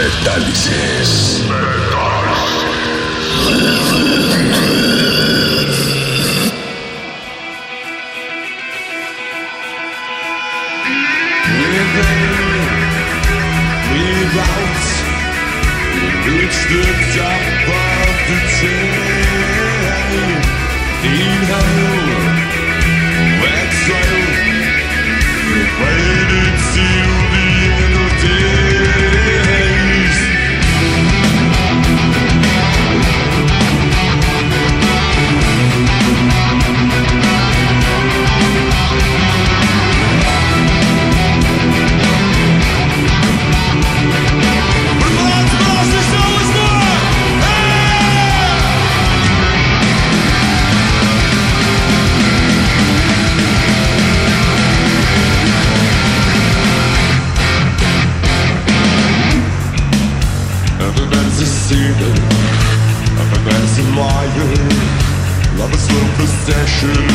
Металлизис. We're out. We reach the Should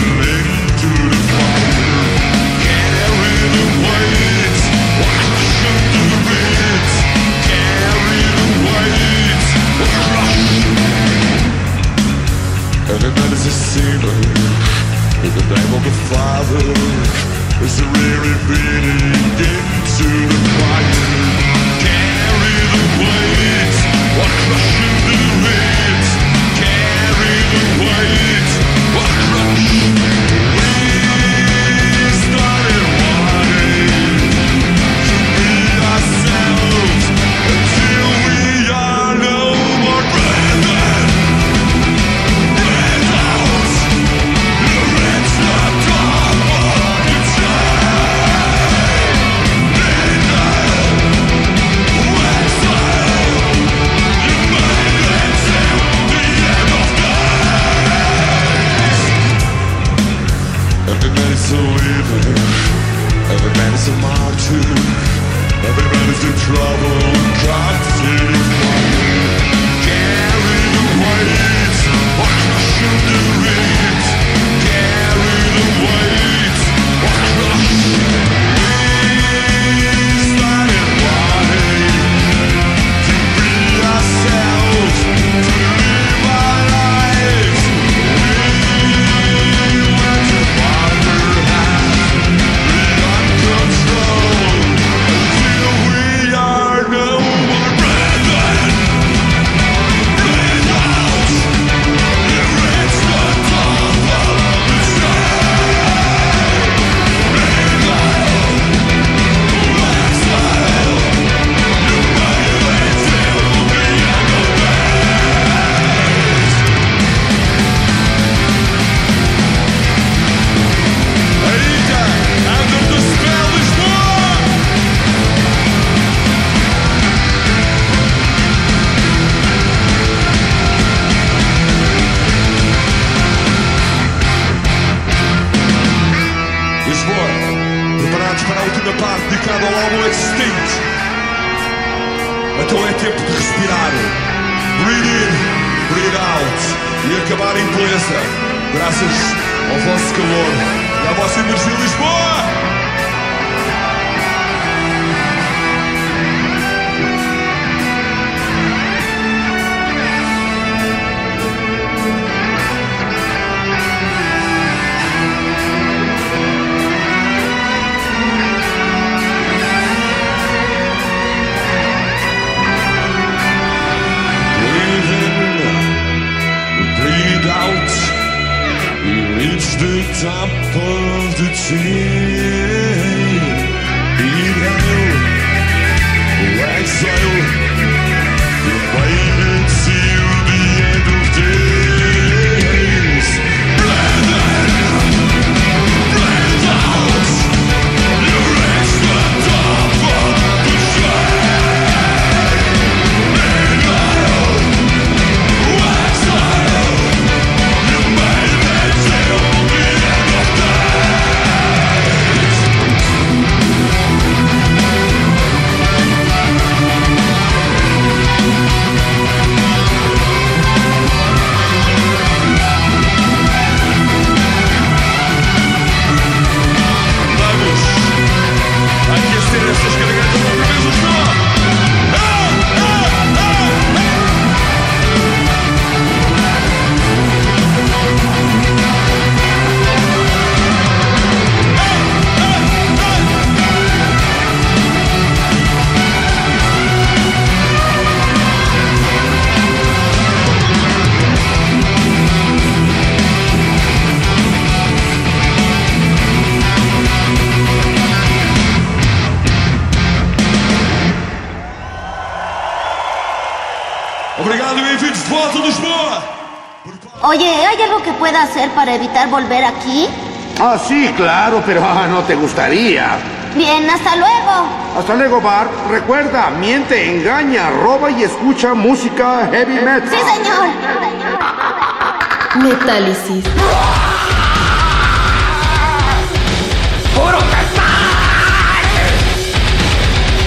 hacer para evitar volver aquí? Ah, sí, claro, pero ah, no te gustaría. Bien, hasta luego. Hasta luego, Bar. Recuerda, miente, engaña, roba y escucha música heavy metal. Sí, señor. Metálisis. ¡Puro metal!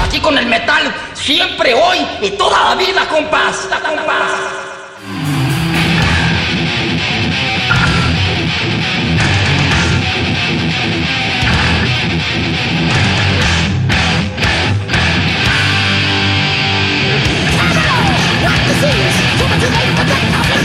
Aquí con el metal, siempre, hoy y toda la vida, compás. compás.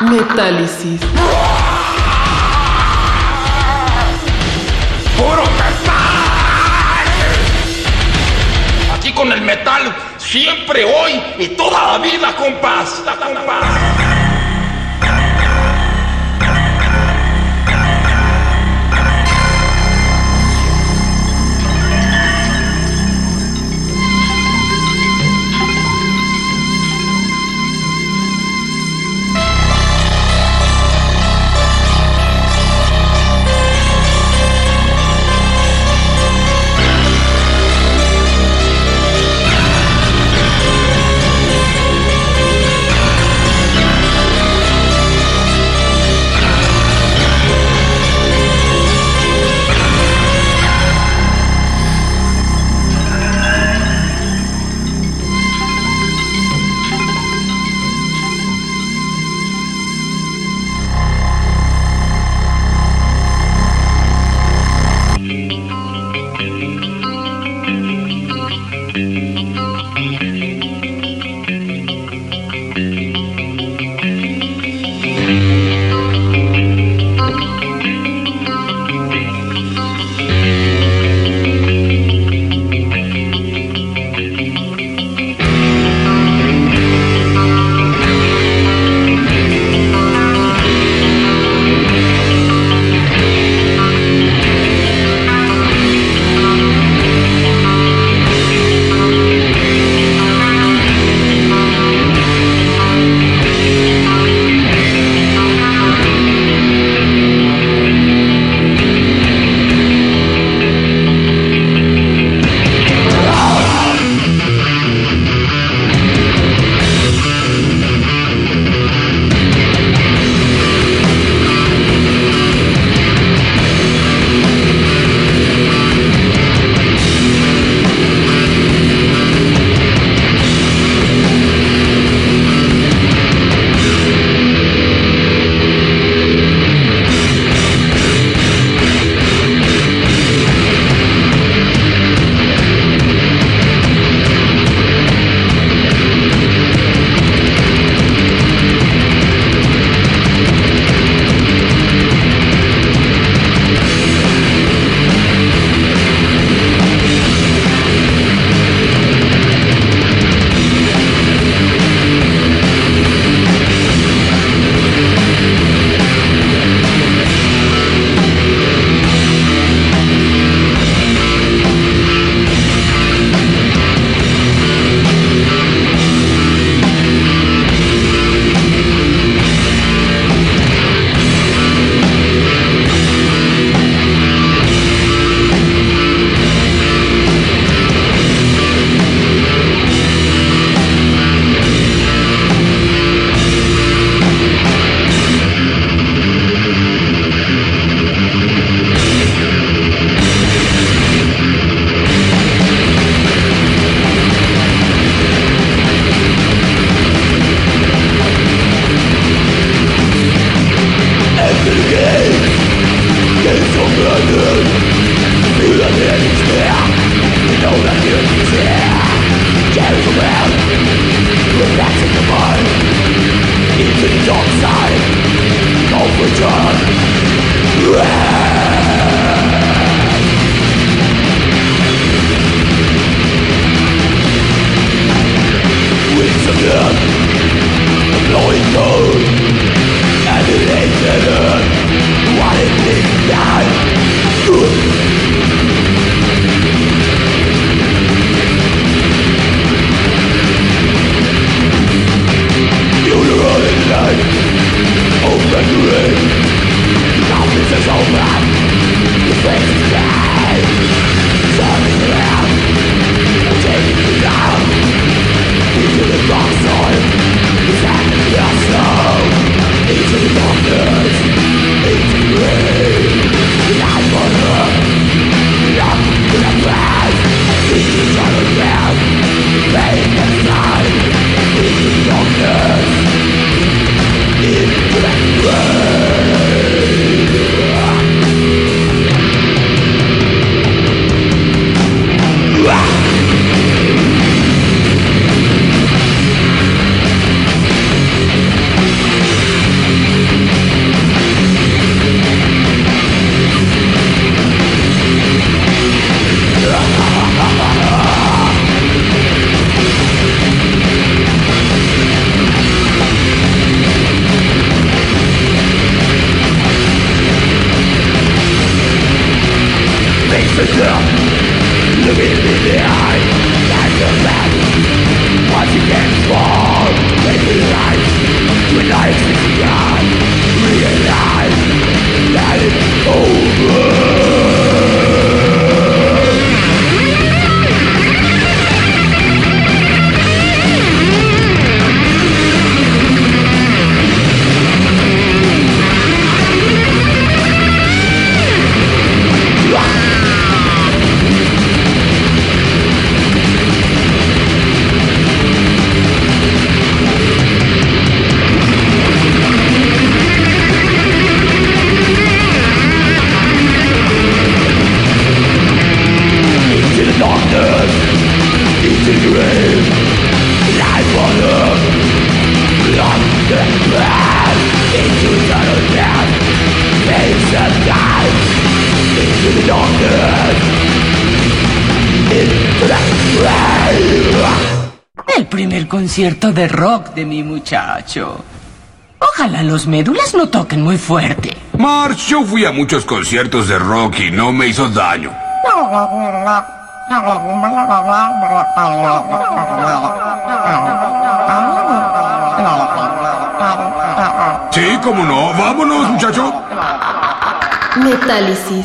Metálisis. ¡Puro metal! Aquí con el metal, siempre, hoy y toda la vida, compás. Compás. Concierto de rock de mi muchacho. Ojalá los médulas no toquen muy fuerte. March, yo fui a muchos conciertos de rock y no me hizo daño. Sí, cómo no. Vámonos, muchacho. Metálisis.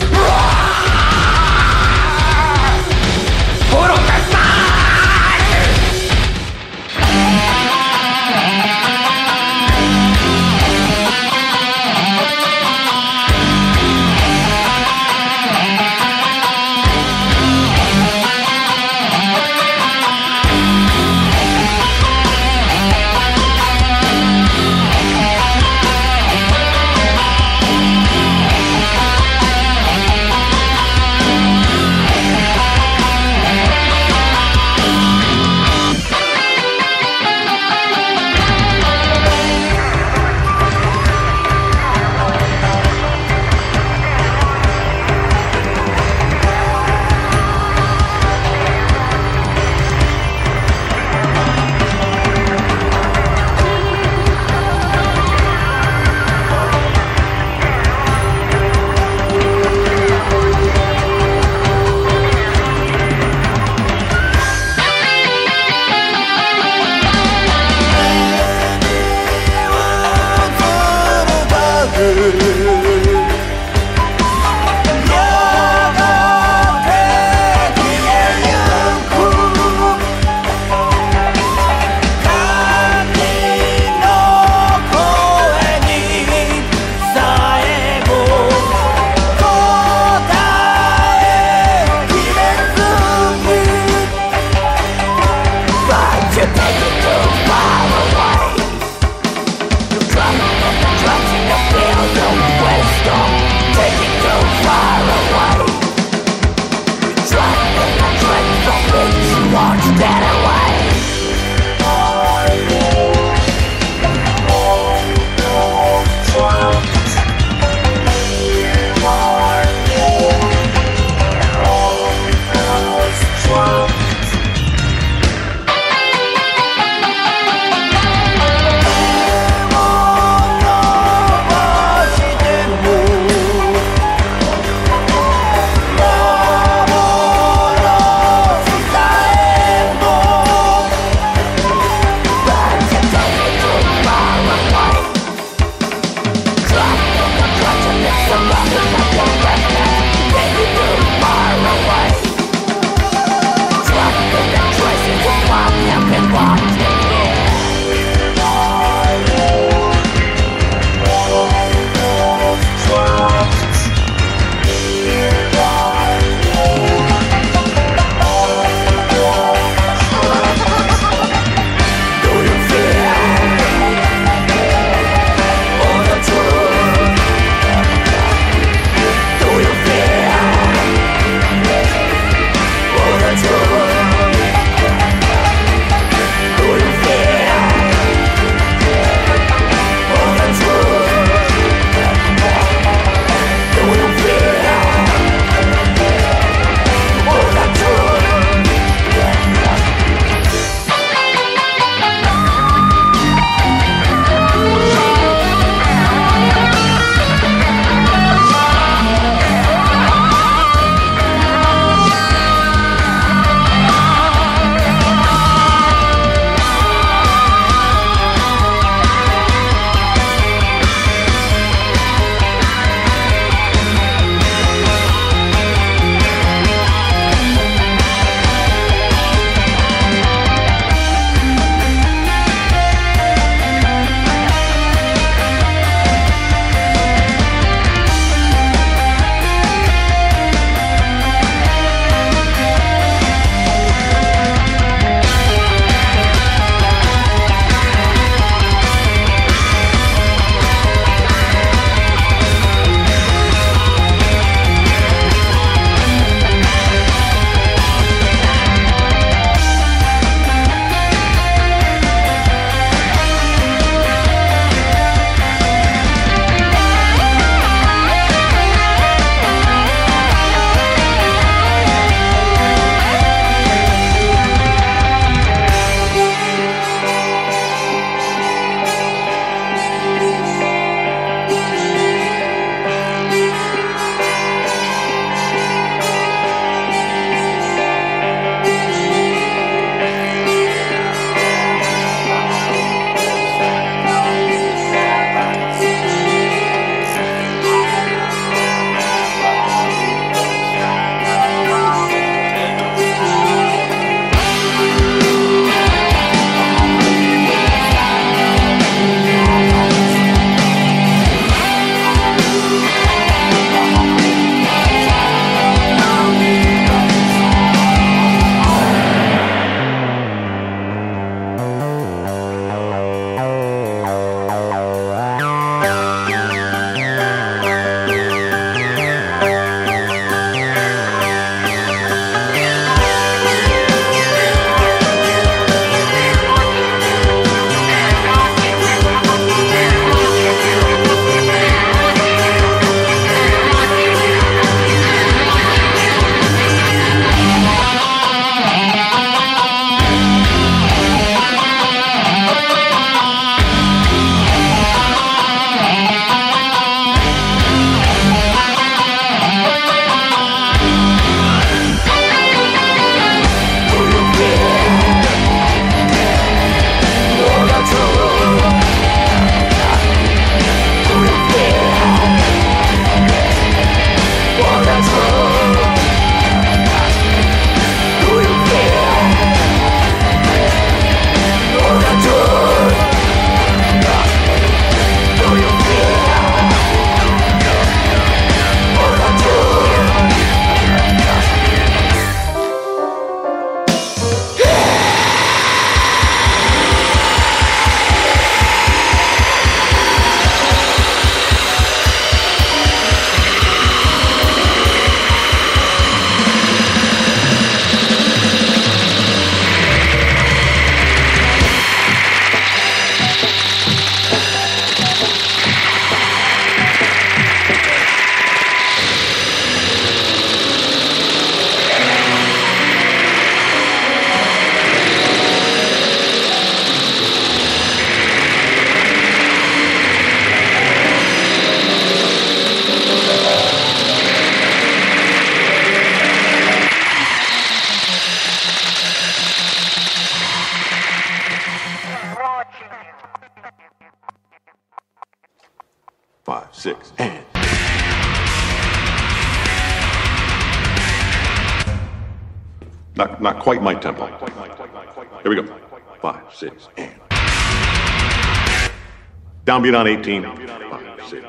Downbeat on 18. Five, six.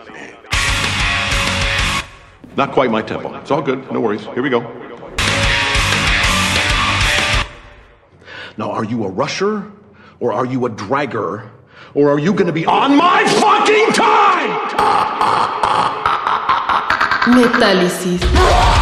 Not quite my tempo. It's all good. No worries. Here we go. Now, are you a rusher? Or are you a dragger? Or are you going to be on my fucking time? Metálisis.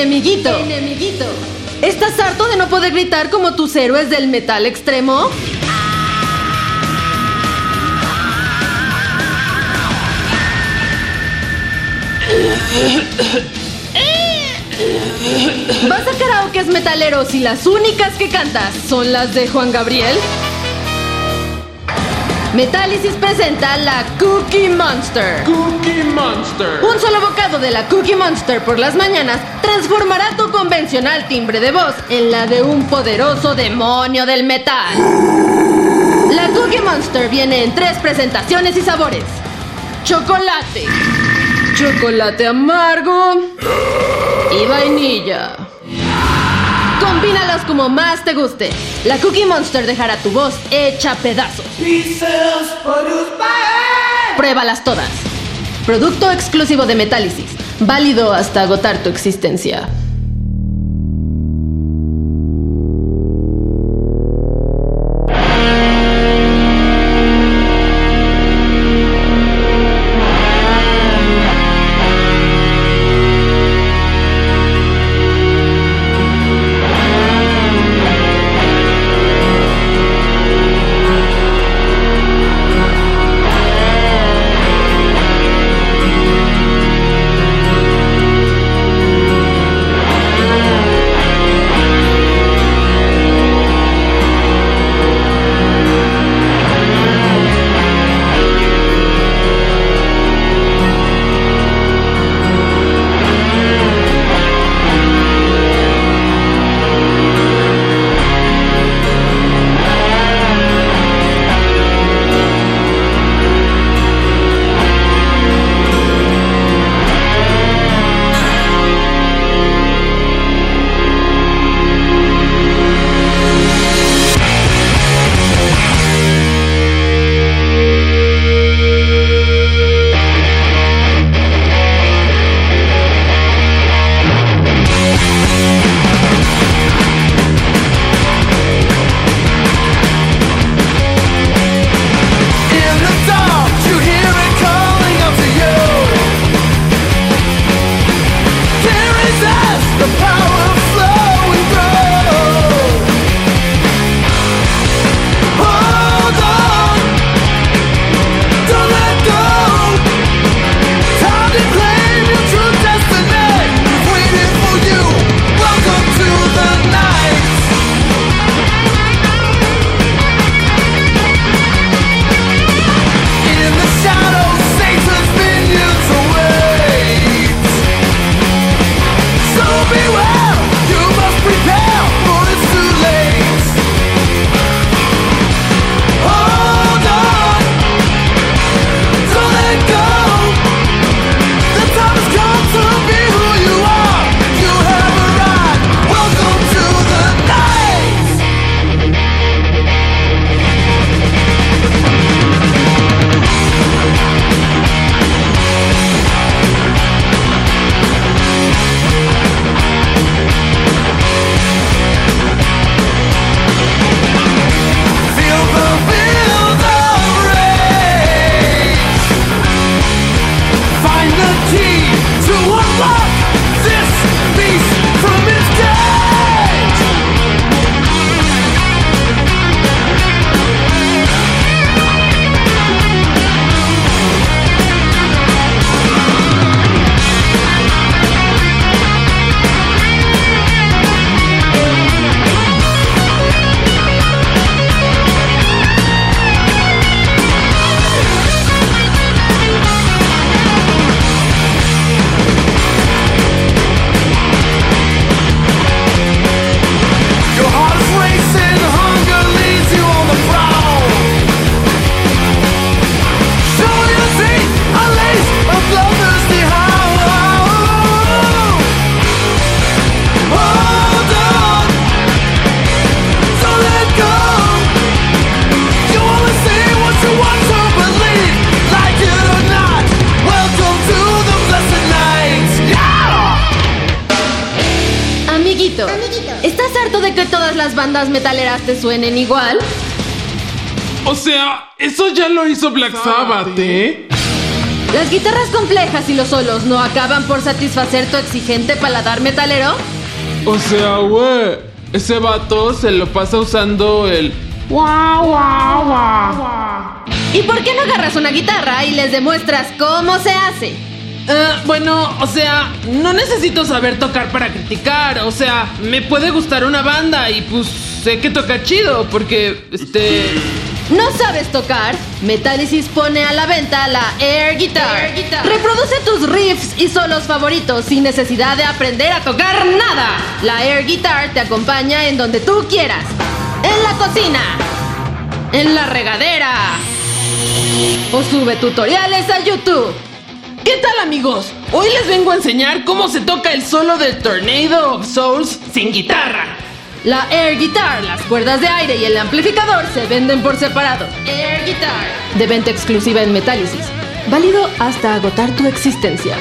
Enemiguito. Enemiguito. ¿Estás harto de no poder gritar como tus héroes del metal extremo? ¿Vas a karaokes metaleros y las únicas que cantas son las de Juan Gabriel? Metálisis presenta la Cookie Monster. Cookie Monster. Un solo bocado de la Cookie Monster por las mañanas transformará tu convencional timbre de voz en la de un poderoso demonio del metal. La Cookie Monster viene en tres presentaciones y sabores. Chocolate, chocolate amargo y vainilla. Combínalos como más te guste. La Cookie Monster dejará tu voz hecha pedazos. Pruébalas todas. Producto exclusivo de Metálisis. Válido hasta agotar tu existencia. Black Sabbath, ¿eh? ¿Las guitarras complejas y los solos no acaban por satisfacer tu exigente paladar metalero? O sea, güey, ese vato se lo pasa usando el guau, guau, guau. ¿Y por qué no agarras una guitarra y les demuestras cómo se hace? Ah, bueno, o sea, no necesito saber tocar para criticar. O sea, me puede gustar una banda y pues sé que toca chido porque, este... ¿No sabes tocar? Metálisis pone a la venta la Air Guitar. Reproduce tus riffs y solos favoritos sin necesidad de aprender a tocar nada. La Air Guitar te acompaña en donde tú quieras. En la cocina. En la regadera. O sube tutoriales a YouTube. ¿Qué tal amigos? Hoy les vengo a enseñar cómo se toca el solo de Tornado of Souls sin guitarra. La Air Guitar, las cuerdas de aire y el amplificador se venden por separado. De venta exclusiva en Metálisis. Válido hasta agotar tu existencia.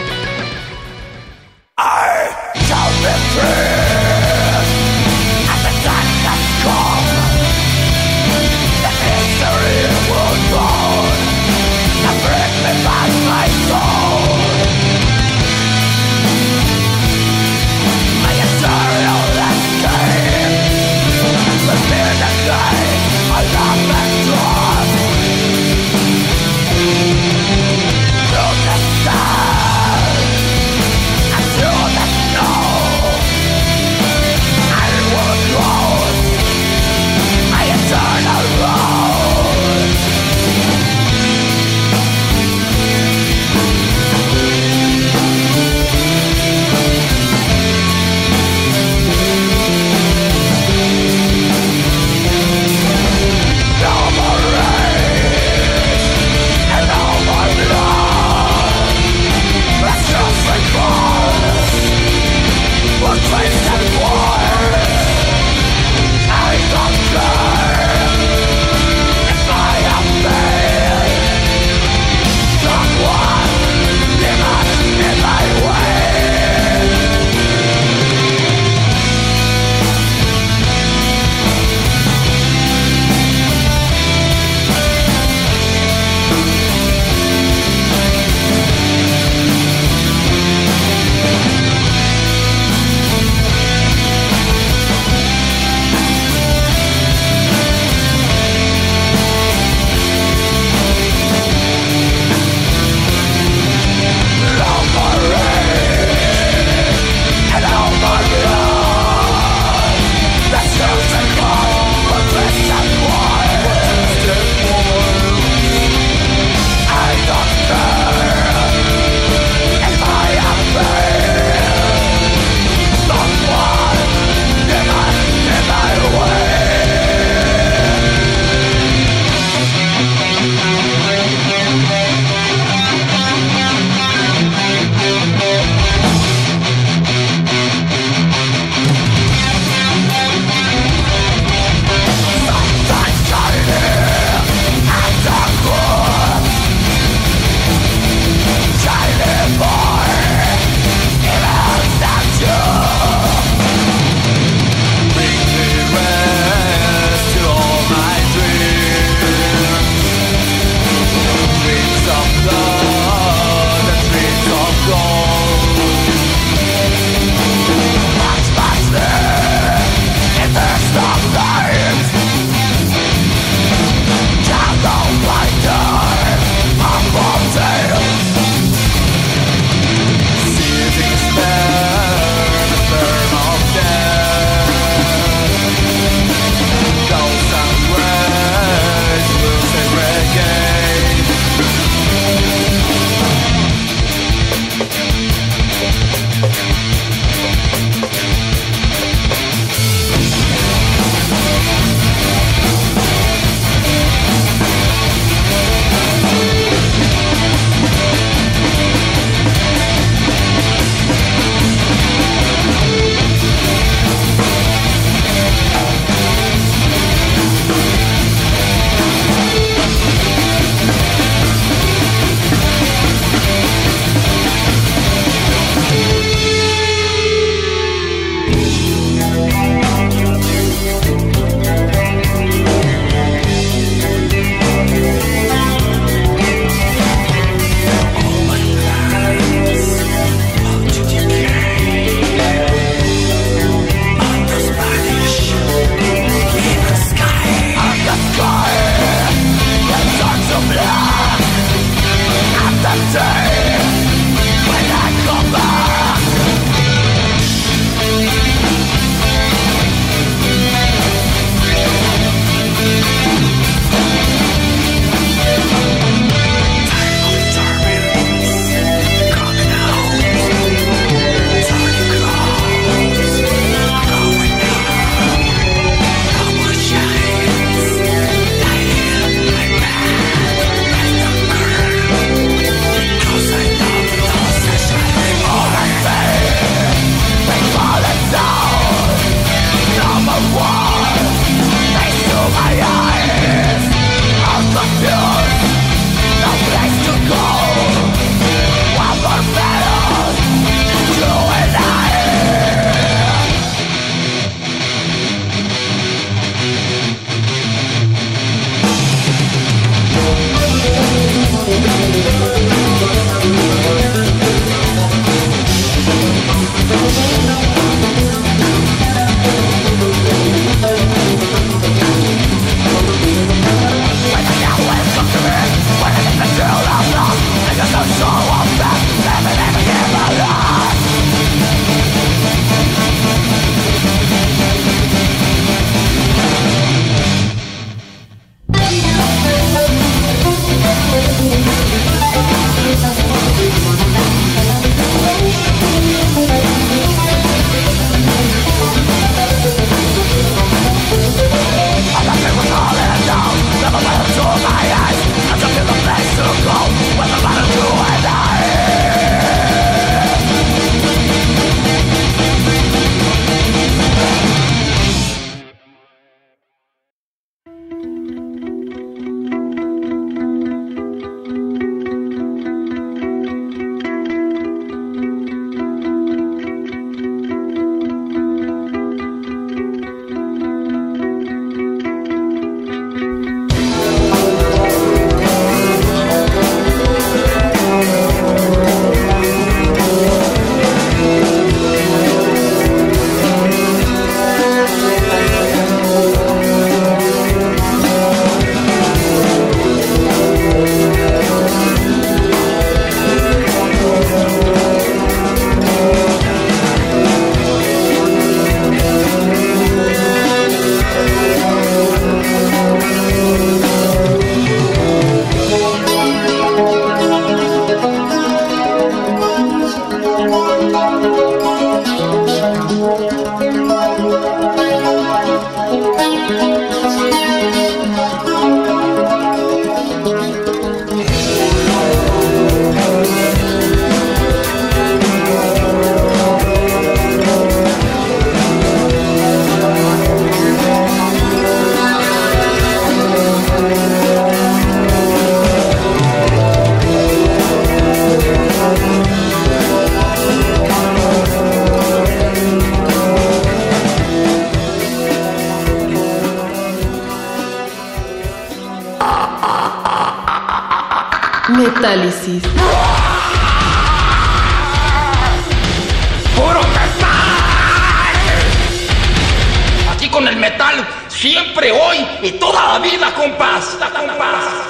Siempre, hoy y toda la vida, compás. compás.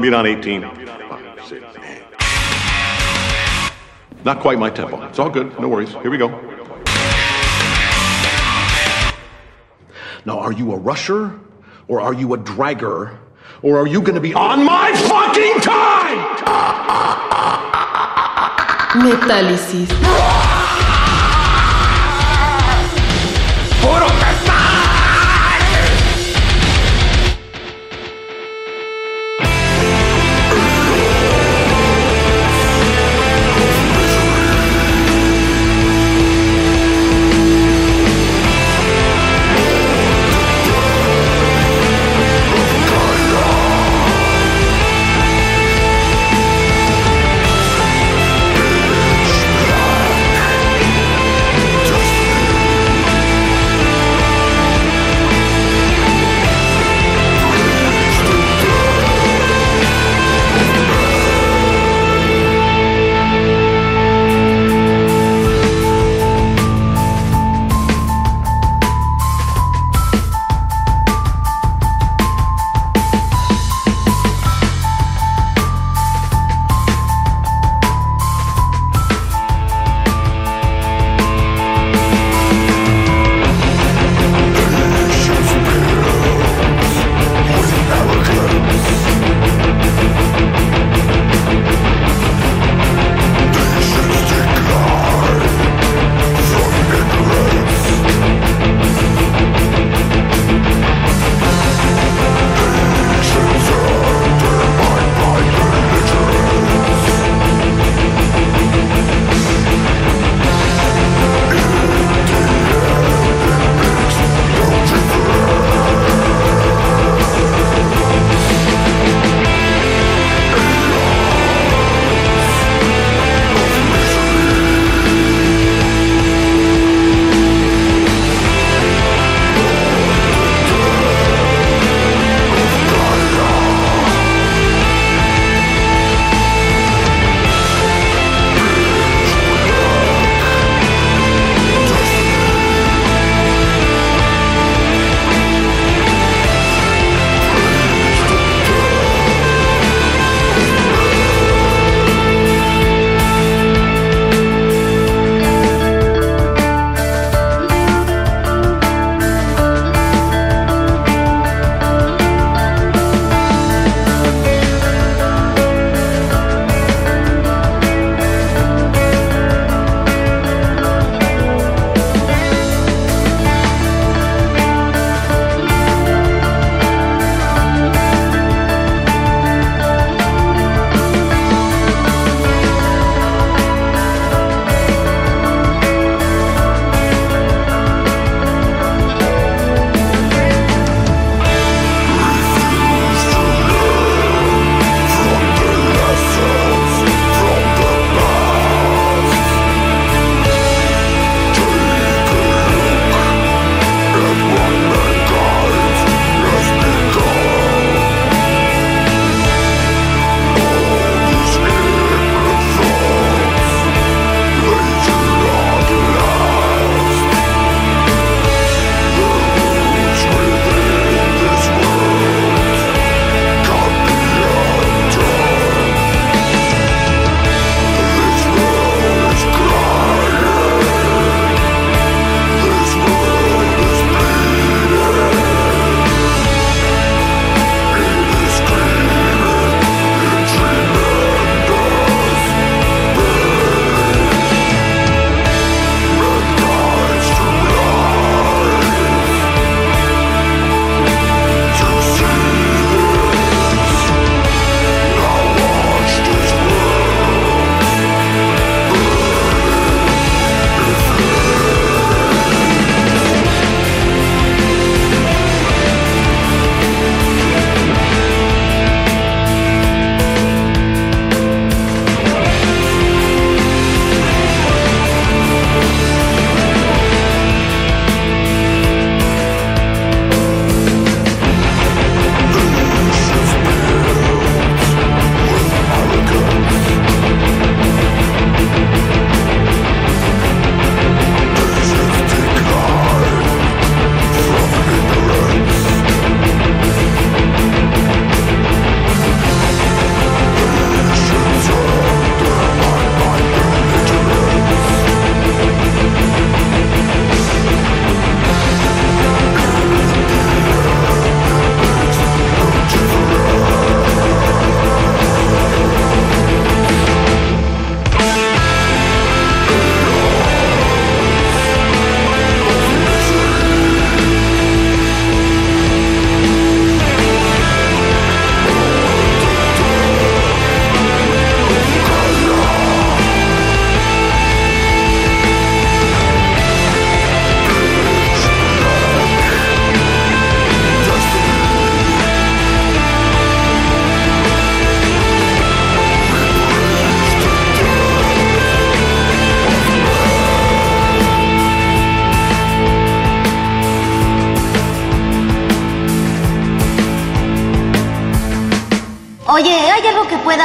Downbeat on 18. Five, six. Not quite my tempo. It's all good. No worries. Here we go. Now, are you a rusher? Or are you a dragger? Or are you gonna be on my fucking time? Metálisis.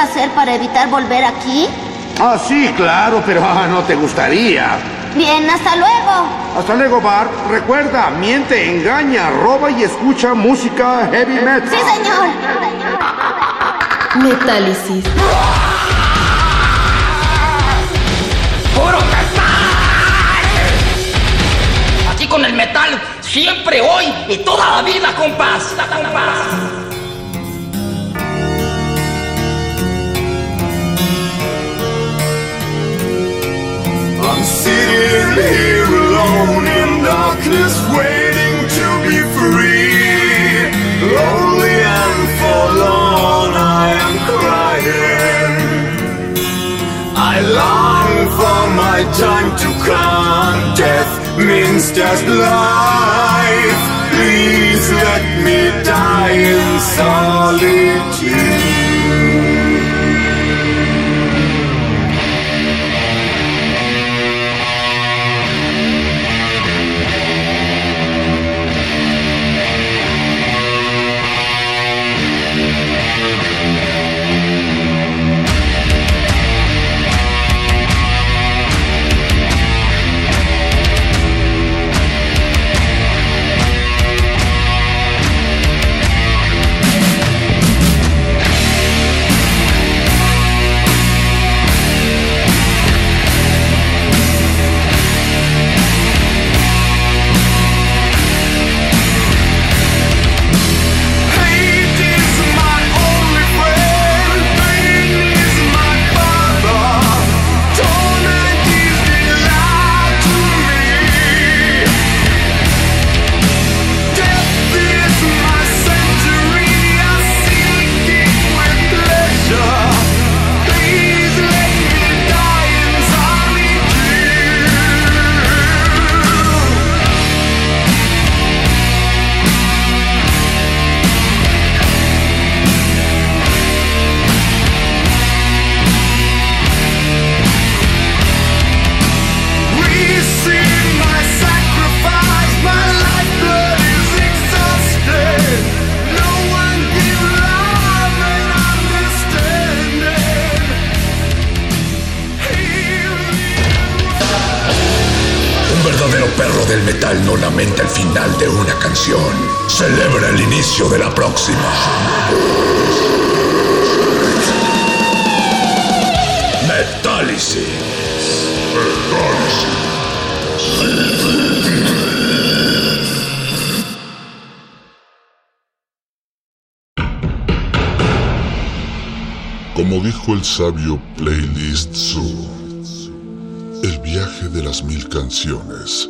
Hacer para evitar volver aquí? Ah, sí, claro, pero ah, no te gustaría. Bien, hasta luego. Hasta luego, Bart. Recuerda, miente, engaña, roba y escucha música heavy metal. Sí, señor. Metálisis. ¡Puro metal! Aquí con el metal, siempre, hoy y toda la vida, compás. compás. I'm sitting here alone in darkness, waiting to be free. Lonely and forlorn, I am crying. I long for my time to come. Death means just life. Please let me die in solitude. Celebra el inicio de la próxima. Metálisis. Como dijo el sabio Playlist Zoo, el viaje de las mil canciones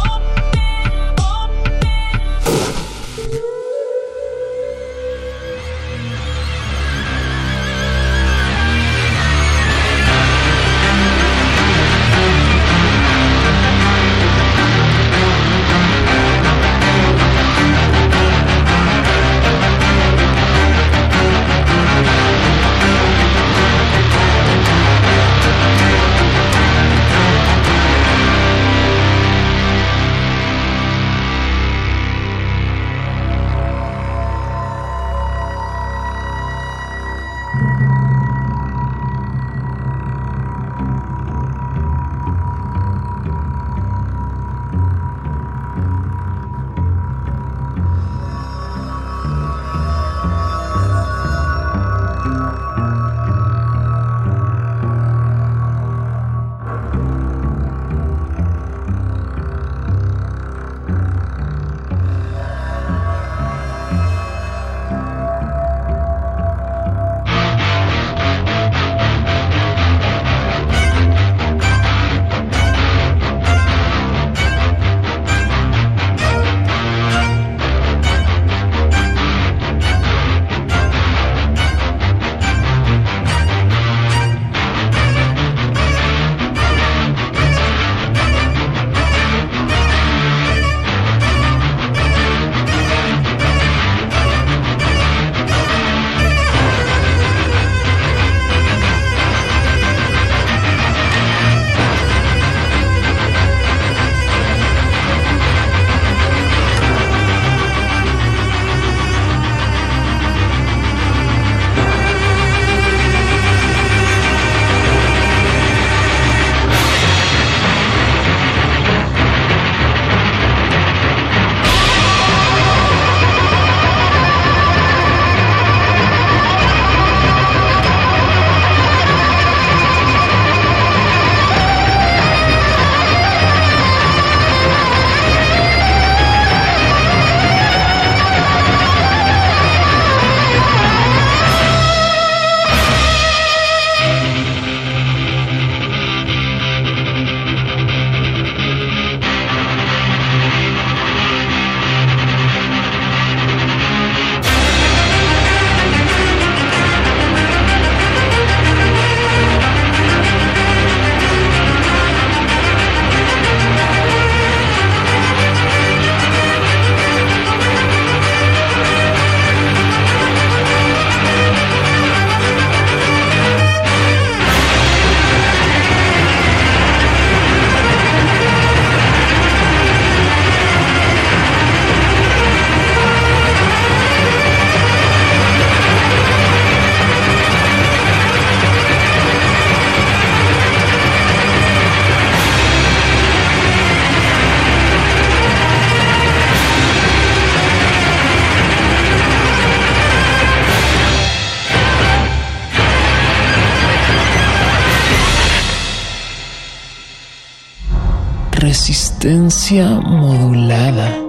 Resistencia modulada.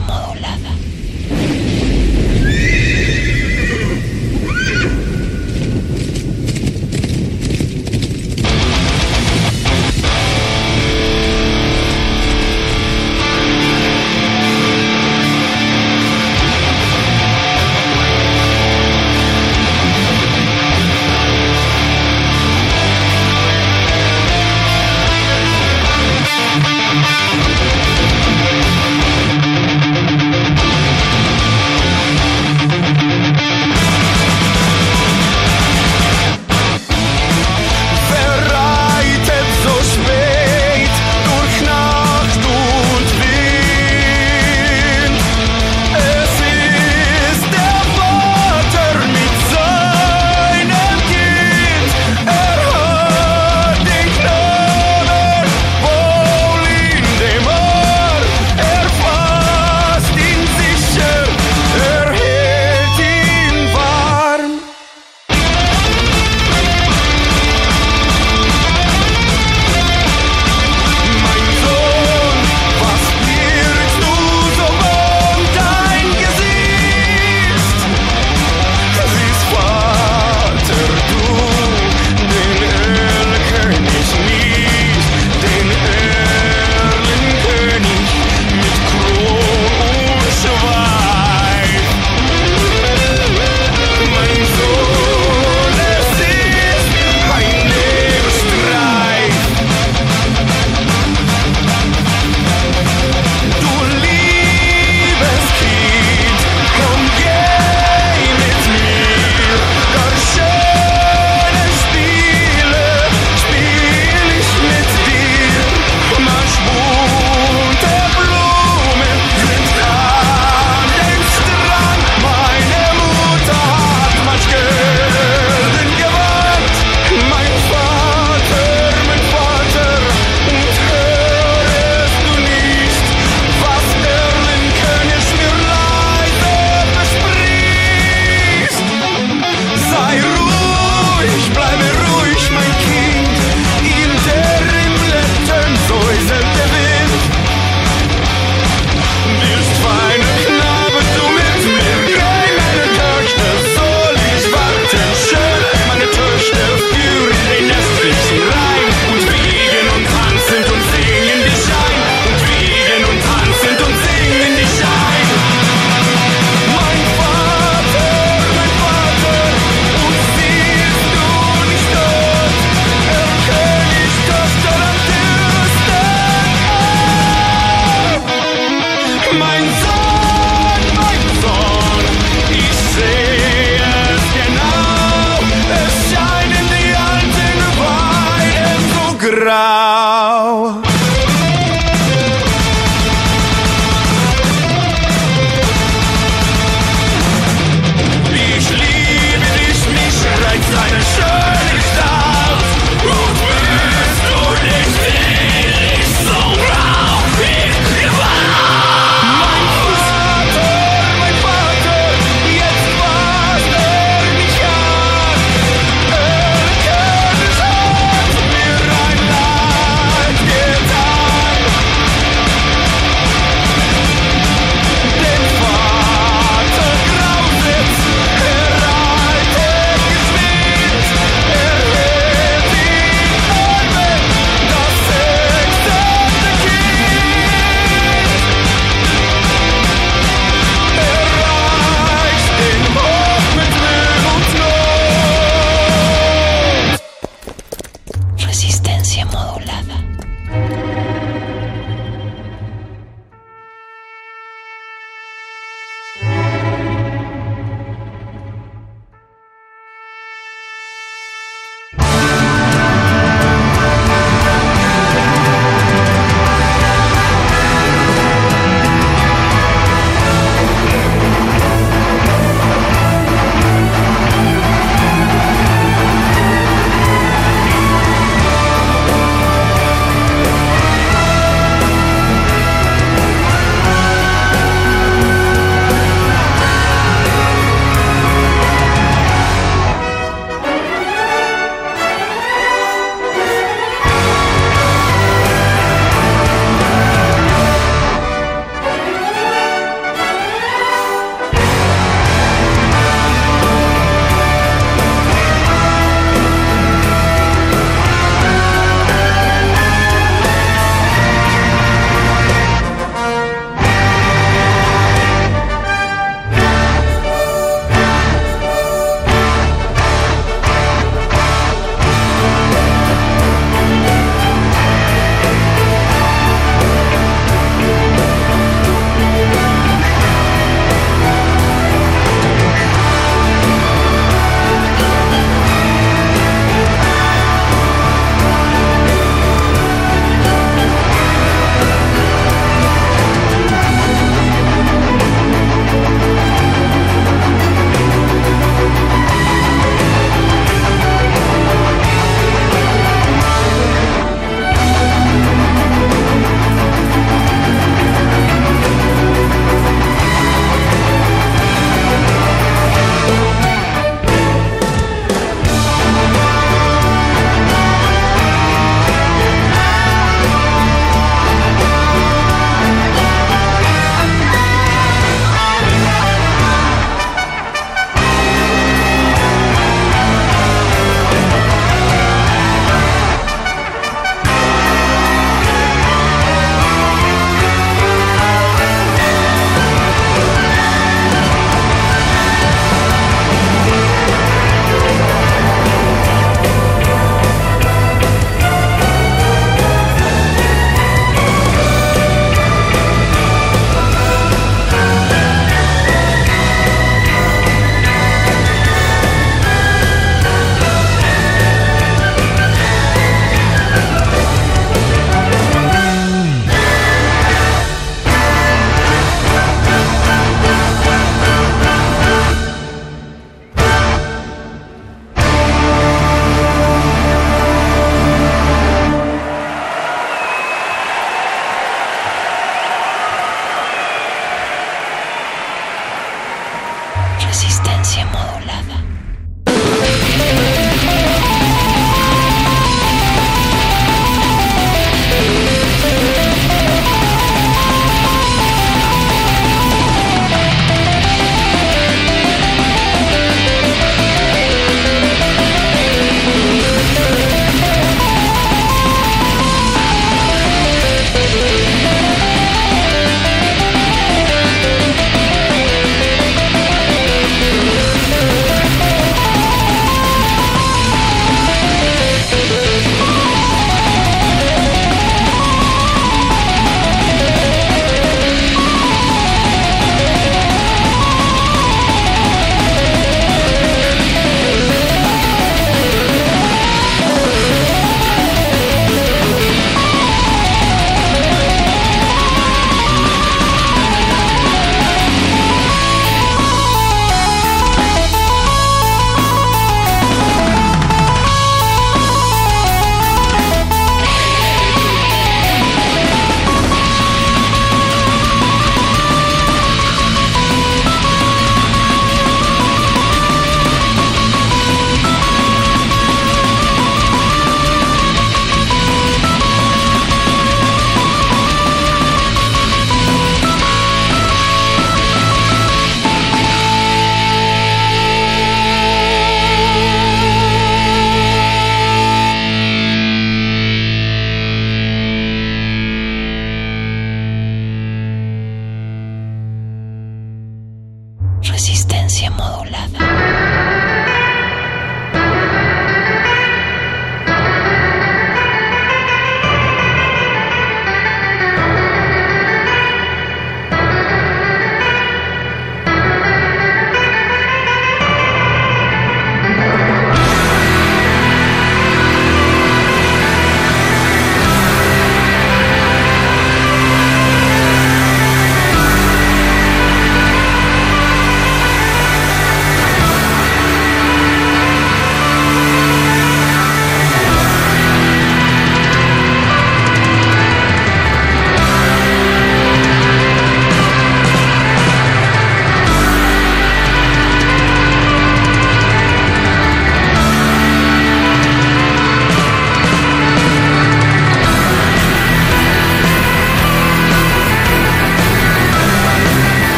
Modulada.